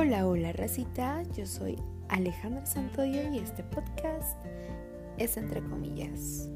Hola, hola, racita. Yo soy Alejandra Santoyo y este podcast es entre comillas.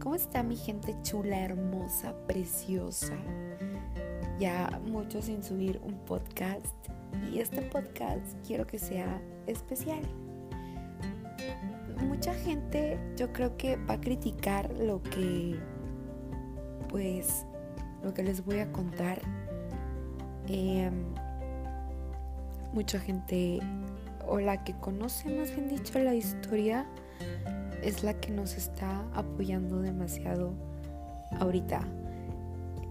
¿Cómo está mi gente chula, hermosa, preciosa? Ya mucho sin subir un podcast y este podcast quiero que sea especial. Mucha gente yo creo que va a criticar lo que pues lo que les voy a contar. Eh, mucha gente o la que conoce más bien dicho la historia es la que nos está apoyando demasiado ahorita.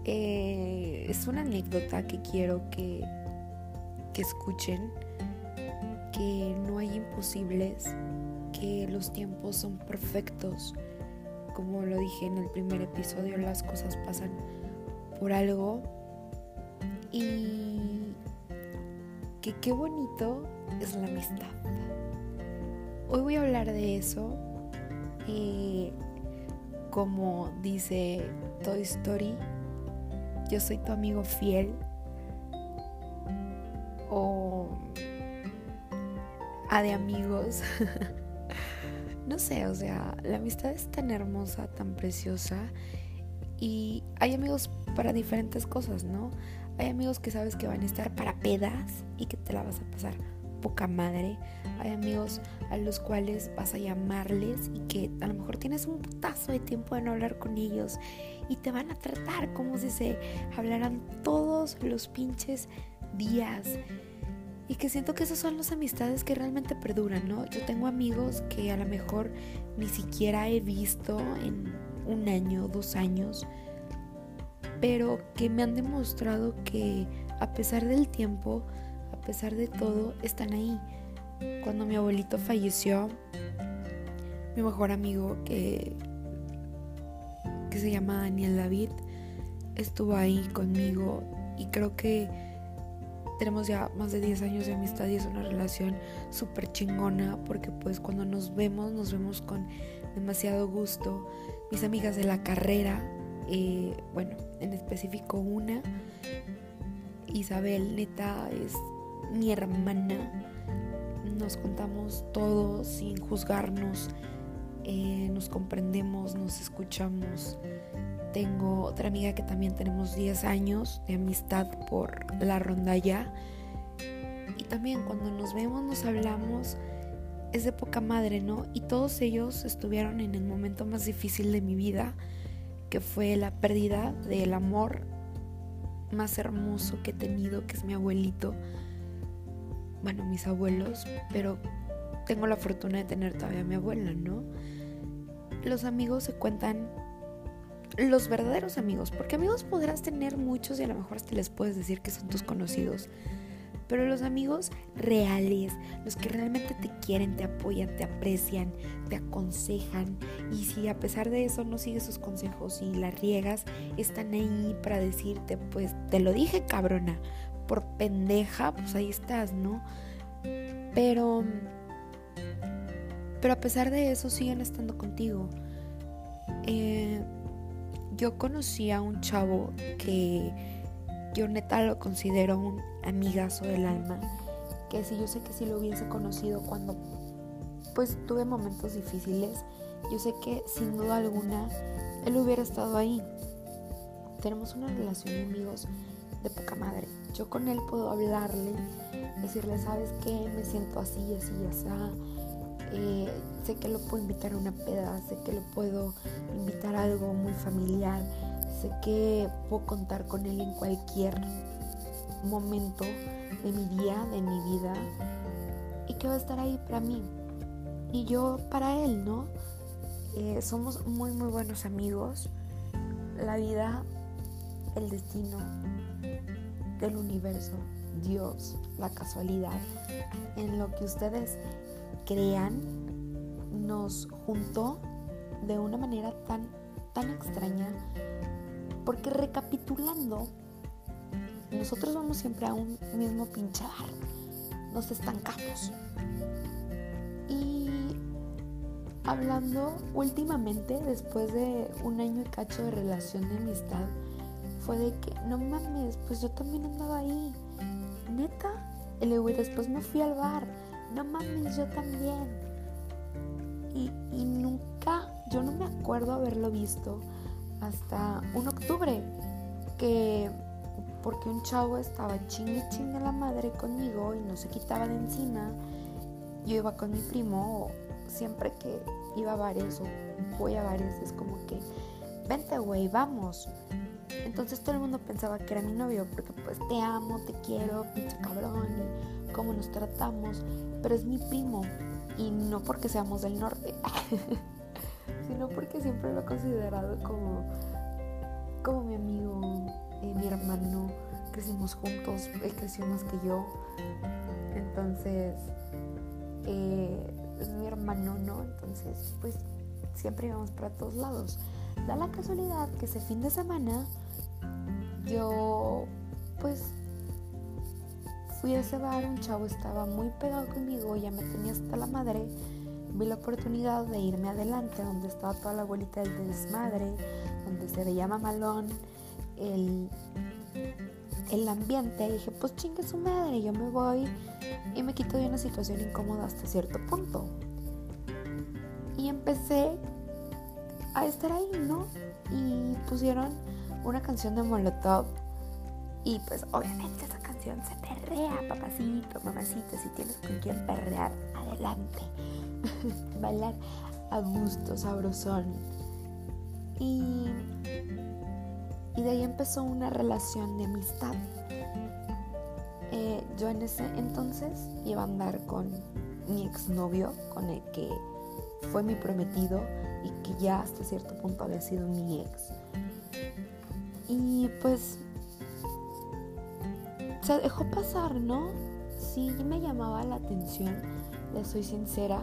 Eh, es una anécdota que quiero que, que escuchen, que no hay imposibles, que los tiempos son perfectos. Como lo dije en el primer episodio, las cosas pasan por algo y que qué bonito es la amistad. Hoy voy a hablar de eso. Eh, como dice Toy Story, yo soy tu amigo fiel. O a de amigos. no sé, o sea, la amistad es tan hermosa, tan preciosa. Y hay amigos para diferentes cosas, ¿no? Hay amigos que sabes que van a estar para pedas y que te la vas a pasar poca madre. Hay amigos a los cuales vas a llamarles y que a lo mejor tienes un putazo de tiempo de no hablar con ellos y te van a tratar como si se hablaran todos los pinches días. Y que siento que esas son las amistades que realmente perduran, ¿no? Yo tengo amigos que a lo mejor ni siquiera he visto en un año, dos años pero que me han demostrado que a pesar del tiempo, a pesar de todo, están ahí. Cuando mi abuelito falleció, mi mejor amigo que, que se llama Daniel David estuvo ahí conmigo y creo que tenemos ya más de 10 años de amistad y es una relación súper chingona porque pues cuando nos vemos nos vemos con demasiado gusto. Mis amigas de la carrera eh, bueno, en específico una, Isabel, neta, es mi hermana. Nos contamos todo sin juzgarnos, eh, nos comprendemos, nos escuchamos. Tengo otra amiga que también tenemos 10 años de amistad por la rondalla. Y también cuando nos vemos, nos hablamos, es de poca madre, ¿no? Y todos ellos estuvieron en el momento más difícil de mi vida que fue la pérdida del amor más hermoso que he tenido, que es mi abuelito. Bueno, mis abuelos, pero tengo la fortuna de tener todavía a mi abuela, ¿no? Los amigos se cuentan los verdaderos amigos, porque amigos podrás tener muchos y a lo mejor te les puedes decir que son tus conocidos, pero los amigos reales, los que realmente te quieren, te apoyan, te aprecian, te aconsejan y si a pesar de eso no sigues sus consejos y la riegas, están ahí para decirte, pues te lo dije cabrona, por pendeja, pues ahí estás, ¿no? Pero pero a pesar de eso siguen estando contigo. Eh, yo conocí a un chavo que yo neta lo considero un amigazo del alma, que si yo sé que si lo hubiese conocido cuando pues tuve momentos difíciles, yo sé que sin duda alguna él hubiera estado ahí. Tenemos una relación de amigos de poca madre. Yo con él puedo hablarle, decirle, ¿sabes qué? Me siento así, así, así. Eh, sé que lo puedo invitar a una peda, sé que lo puedo invitar a algo muy familiar sé que puedo contar con él en cualquier momento de mi día, de mi vida, y que va a estar ahí para mí. Y yo para él, ¿no? Eh, somos muy, muy buenos amigos. La vida, el destino del universo, Dios, la casualidad, en lo que ustedes crean, nos juntó de una manera tan, tan extraña porque recapitulando, nosotros vamos siempre a un mismo pinchar. Nos estancamos. Y hablando últimamente, después de un año y cacho de relación de amistad, fue de que, no mames, pues yo también andaba ahí. Neta, Y luego después me fui al bar. No mames, yo también. Y, y nunca, yo no me acuerdo haberlo visto hasta un octubre. Que porque un chavo estaba chingue chingue la madre conmigo y no se quitaba de encima. Yo iba con mi primo, siempre que iba a bares o voy a bares, es como que, vente güey, vamos. Entonces todo el mundo pensaba que era mi novio, porque pues te amo, te quiero, pinche cabrón, y cómo nos tratamos, pero es mi primo, y no porque seamos del norte, sino porque siempre lo he considerado como, como mi amigo, eh, mi hermano, crecimos juntos, él creció más que yo, entonces eh, es mi hermano, ¿no? Entonces, pues siempre íbamos para todos lados. Da la casualidad que ese fin de semana yo, pues, fui a ese bar, un chavo estaba muy pegado conmigo, ya me tenía hasta la madre. Vi la oportunidad de irme adelante, donde estaba toda la abuelita del desmadre, donde se veía mamalón, el, el ambiente. Dije, pues chingue su madre, yo me voy y me quito de una situación incómoda hasta cierto punto. Y empecé a estar ahí, ¿no? Y pusieron una canción de Molotov y pues obviamente esa canción se perrea, papacito, mamacita, si tienes con quien perrear, adelante. Bailar a gusto, sabrosón. Y, y de ahí empezó una relación de amistad. Eh, yo en ese entonces iba a andar con mi exnovio, con el que fue mi prometido y que ya hasta cierto punto había sido mi ex. Y pues se dejó pasar, ¿no? Sí, me llamaba la atención, le soy sincera,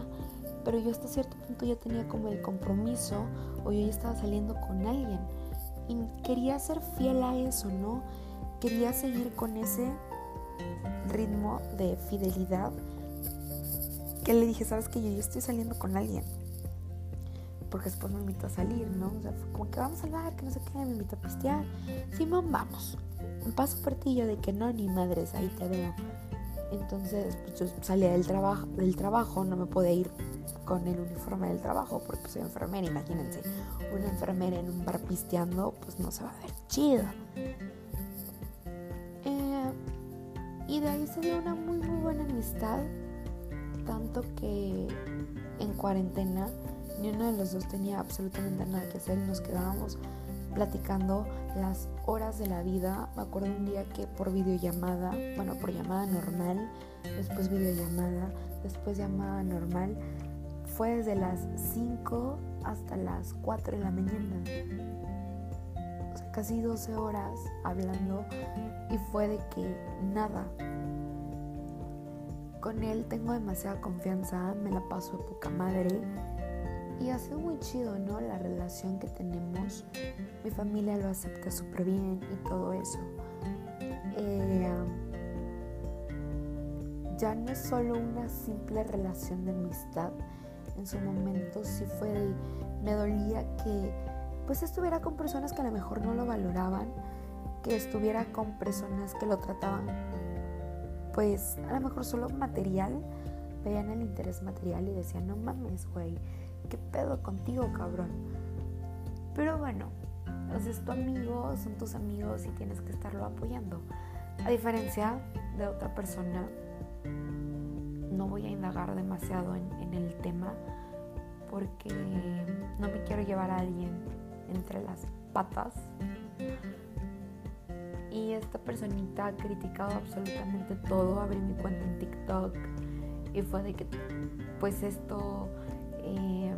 pero yo hasta cierto punto ya tenía como el compromiso o yo ya estaba saliendo con alguien. Y quería ser fiel a eso, ¿no? Quería seguir con ese ritmo de fidelidad que le dije, sabes que yo ya estoy saliendo con alguien porque después me invitó a salir, ¿no? O sea, como que vamos al bar, que no sé qué, me invitó a pistear. Simón, vamos. Un paso yo de que no, ni madres, ahí te veo. Entonces, pues yo salía del trabajo, del trabajo, no me podía ir con el uniforme del trabajo porque soy enfermera, imagínense. Una enfermera en un bar pisteando, pues no se va a ver chido. Eh, y de ahí se dio una muy, muy buena amistad. Tanto que en cuarentena ni uno de los dos tenía absolutamente nada que hacer y nos quedábamos platicando las horas de la vida. Me acuerdo un día que por videollamada, bueno, por llamada normal, después videollamada, después llamada normal, fue desde las 5 hasta las 4 de la mañana. O sea, casi 12 horas hablando y fue de que nada. Con él tengo demasiada confianza, me la paso de poca madre y ha sido muy chido, ¿no? La relación que tenemos. Mi familia lo acepta súper bien y todo eso. Eh, ya no es solo una simple relación de amistad. En su momento sí fue de, me dolía que pues estuviera con personas que a lo mejor no lo valoraban, que estuviera con personas que lo trataban pues a lo mejor solo material, veían el interés material y decían, no mames, güey, ¿qué pedo contigo, cabrón? Pero bueno, es tu amigo, son tus amigos y tienes que estarlo apoyando. A diferencia de otra persona, no voy a indagar demasiado en, en el tema porque no me quiero llevar a alguien entre las patas. Y esta personita ha criticado absolutamente todo. Abrí mi cuenta en TikTok y fue de que, pues esto eh,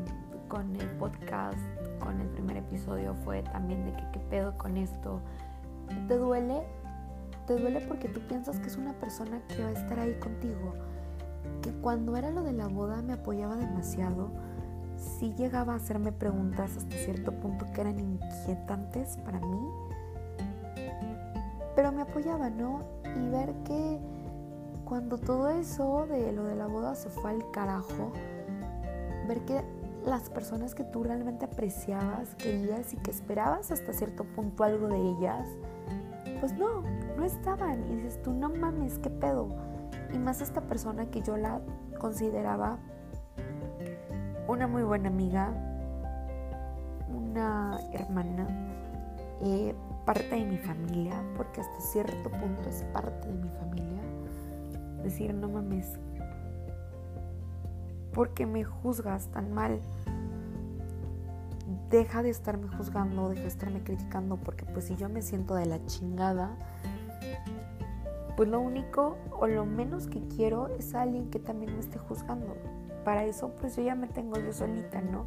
con el podcast, con el primer episodio fue también de que qué pedo con esto. ¿Te duele? Te duele porque tú piensas que es una persona que va a estar ahí contigo. Que cuando era lo de la boda me apoyaba demasiado. Sí llegaba a hacerme preguntas hasta cierto punto que eran inquietantes para mí. Pero me apoyaba, ¿no? Y ver que cuando todo eso de lo de la boda se fue al carajo, ver que las personas que tú realmente apreciabas, querías y que esperabas hasta cierto punto algo de ellas, pues no, no estaban. Y dices tú, no mames, qué pedo. Y más esta persona que yo la consideraba una muy buena amiga, una hermana, eh, parte de mi familia, porque hasta cierto punto es parte de mi familia. Decir, no mames, ¿por qué me juzgas tan mal? Deja de estarme juzgando, deja de estarme criticando, porque pues si yo me siento de la chingada, pues lo único o lo menos que quiero es alguien que también me esté juzgando. Para eso pues yo ya me tengo yo solita, ¿no?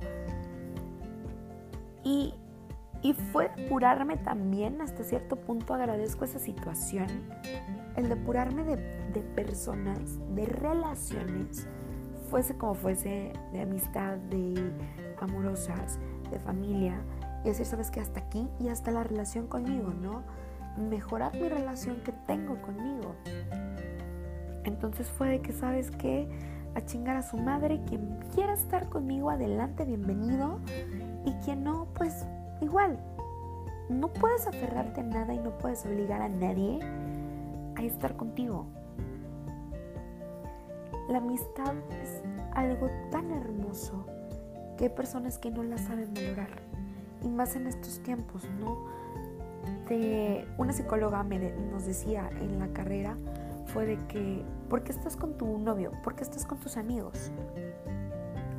Y, y fue depurarme también, hasta cierto punto agradezco esa situación, el depurarme de, de personas, de relaciones, fuese como fuese, de amistad, de amorosas, de familia, y decir, sabes que hasta aquí y hasta la relación conmigo, ¿no? mejorar mi relación que tengo conmigo. Entonces fue de que, ¿sabes que A chingar a su madre, quien quiera estar conmigo, adelante, bienvenido. Y quien no, pues igual. No puedes aferrarte a nada y no puedes obligar a nadie a estar contigo. La amistad es algo tan hermoso que hay personas que no la saben valorar. Y más en estos tiempos, ¿no? una psicóloga me nos decía en la carrera fue de que, ¿por qué estás con tu novio? ¿Por qué estás con tus amigos?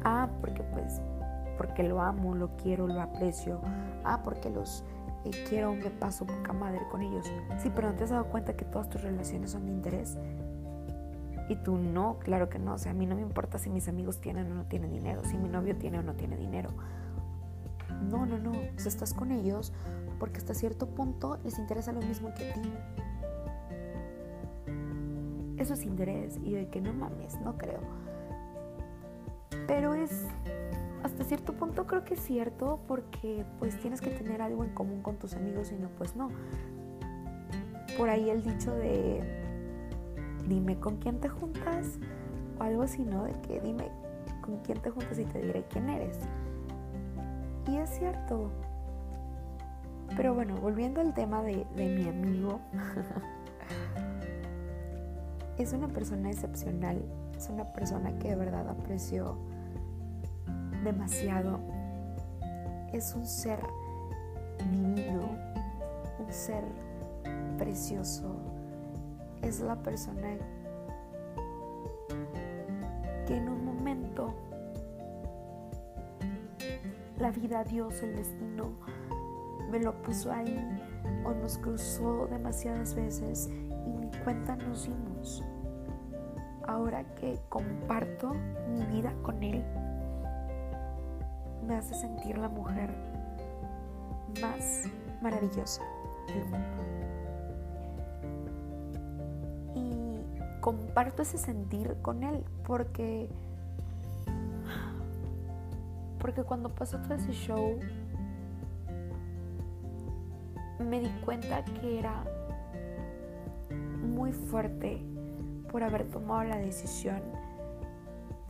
Ah, porque pues, porque lo amo, lo quiero, lo aprecio. Ah, porque los eh, quiero, me paso poca madre con ellos. Sí, pero ¿no te has dado cuenta que todas tus relaciones son de interés? Y tú no, claro que no. O sea, a mí no me importa si mis amigos tienen o no tienen dinero, si mi novio tiene o no tiene dinero. No, no, no. O sea, estás con ellos porque hasta cierto punto les interesa lo mismo que a ti. Eso es interés y de que no mames, no creo. Pero es, hasta cierto punto creo que es cierto porque pues tienes que tener algo en común con tus amigos y no, pues no. Por ahí el dicho de, dime con quién te juntas o algo así, ¿no? De que dime con quién te juntas y te diré quién eres. Y es cierto, pero bueno, volviendo al tema de, mi amigo, es una persona excepcional, es una persona que de verdad aprecio demasiado. Es un ser divino, un ser precioso. Es la persona que en un momento la vida, Dios, el destino, me lo puso ahí o nos cruzó demasiadas veces y ni cuenta nos dimos. Ahora que comparto mi vida con Él, me hace sentir la mujer más maravillosa del mundo. Comparto ese sentir con Él porque, porque cuando pasó todo ese show, me di cuenta que era muy fuerte por haber tomado la decisión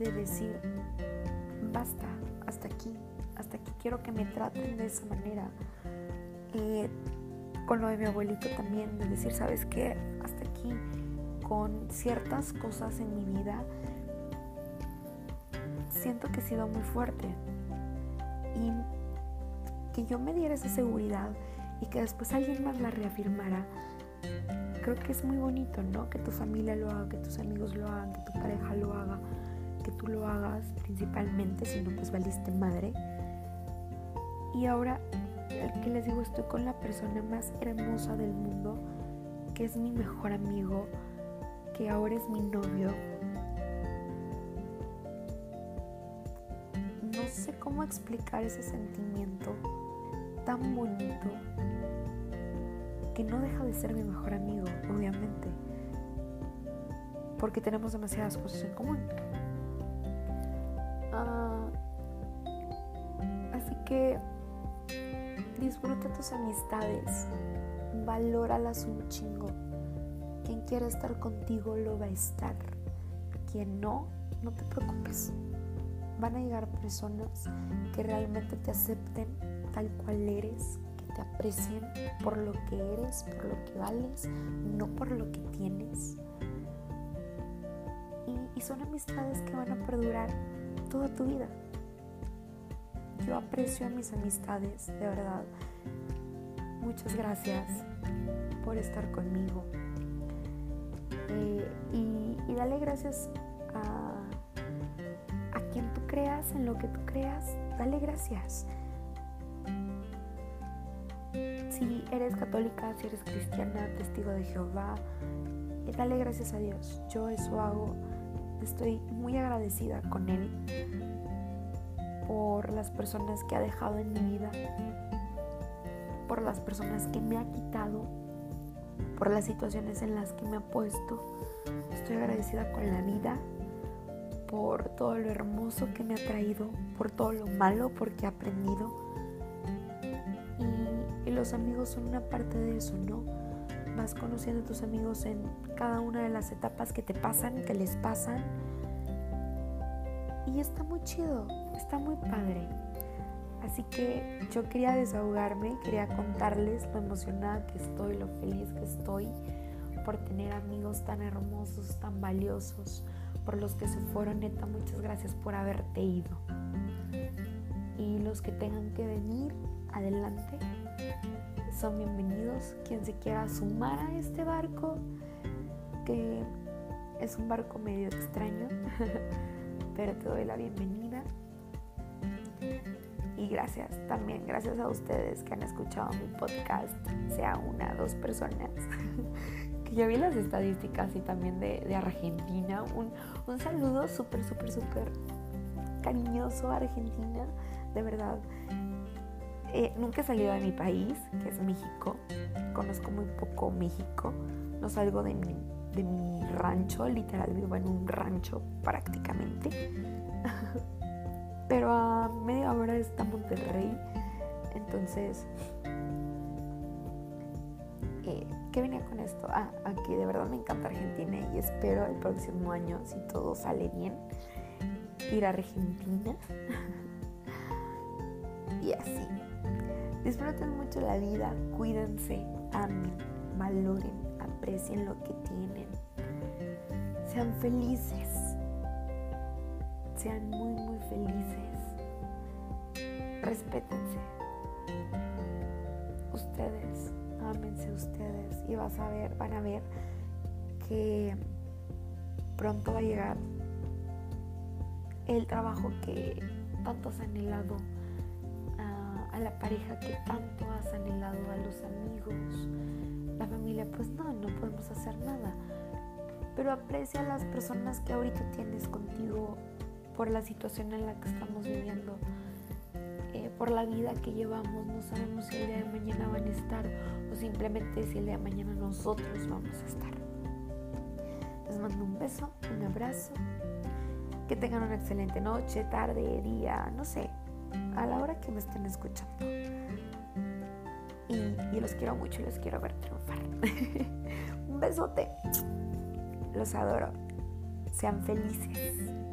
de decir, basta, hasta aquí, hasta aquí quiero que me traten de esa manera. Eh, con lo de mi abuelito también, de decir, ¿sabes qué? Hasta aquí, con ciertas cosas en mi vida, siento que he sido muy fuerte. Y que yo me diera esa seguridad y que después alguien más la reafirmara, creo que es muy bonito, ¿no? Que tu familia lo haga, que tus amigos lo hagan, que tu pareja lo haga, que tú lo hagas principalmente, si no pues valiste madre. Y ahora, que les digo, estoy con la persona más hermosa del mundo, que es mi mejor amigo, que ahora es mi novio. No sé cómo explicar ese sentimiento tan bonito que no deja de ser mi mejor amigo, obviamente, porque tenemos demasiadas cosas en común. Ah, así que disfruta tus amistades, valóralas un chingo. Quien quiera estar contigo lo va a estar. Quien no, no te preocupes. Van a llegar personas que realmente te acepten tal cual eres, que te aprecien por lo que eres, por lo que vales, no por lo que tienes. y son amistades que van a perdurar toda tu vida. Yo aprecio a mis amistades, de verdad. Muchas gracias por estar conmigo. Eh, y, dale gracias a, quien tú creas, en lo que tú creas, dale gracias. Si eres católica, si eres cristiana, testigo de Jehová, eh, dale gracias a Dios. Yo eso hago. Estoy muy agradecida con Él por las personas que ha dejado en mi vida, por las personas que me ha quitado, por las situaciones en las que me ha puesto. Estoy agradecida con la vida, por todo lo hermoso que me ha traído, por todo lo malo porque he aprendido y los amigos son una parte de eso, ¿no? Vas conociendo a tus amigos en cada una de las etapas que te pasan, que les pasan. Y está muy chido, está muy padre. Así que yo quería desahogarme, quería contarles lo emocionada que estoy, lo feliz que estoy por tener amigos tan hermosos, tan valiosos, por los que se fueron, neta, muchas gracias por haberte ido. Y los que tengan que venir, adelante, son bienvenidos. Quien se quiera sumar a este barco, que es un barco medio extraño, pero te doy la bienvenida. Y gracias también, gracias a ustedes que han escuchado mi podcast, sea una, dos personas. que ya vi las estadísticas y también de, Argentina. Un, un saludo súper, súper, súper cariñoso a Argentina. De verdad, eh, nunca he salido de mi país, que es México. Conozco muy poco México. No salgo de mi, de mi rancho, literal vivo en un rancho prácticamente. Pero a media hora está Monterrey. Entonces, eh, ¿qué venía con esto? Ah, aquí de verdad me encanta Argentina y espero el próximo año, si todo sale bien, ir a Argentina. y así. Disfruten mucho la vida, cuídense, amen, valoren, aprecien lo que tienen. Sean felices. Sean muy, muy felices. Respétense. Ustedes, ámense ustedes y vas a ver, van a ver que pronto va a llegar el trabajo que tantos han anhelado a la pareja que tanto has anhelado, a los amigos, la familia, pues no, no podemos hacer nada. Pero aprecia a las personas que ahorita tienes contigo por la situación en la que estamos viviendo, eh, por la vida que llevamos. No sabemos si el día de mañana van a estar o simplemente si el día de mañana nosotros vamos a estar. Les mando un beso, un abrazo. Que tengan una excelente noche, tarde, día, no sé, a la hora que me estén escuchando. Y, los quiero mucho y los quiero ver triunfar. Un besote. Los adoro. Sean felices.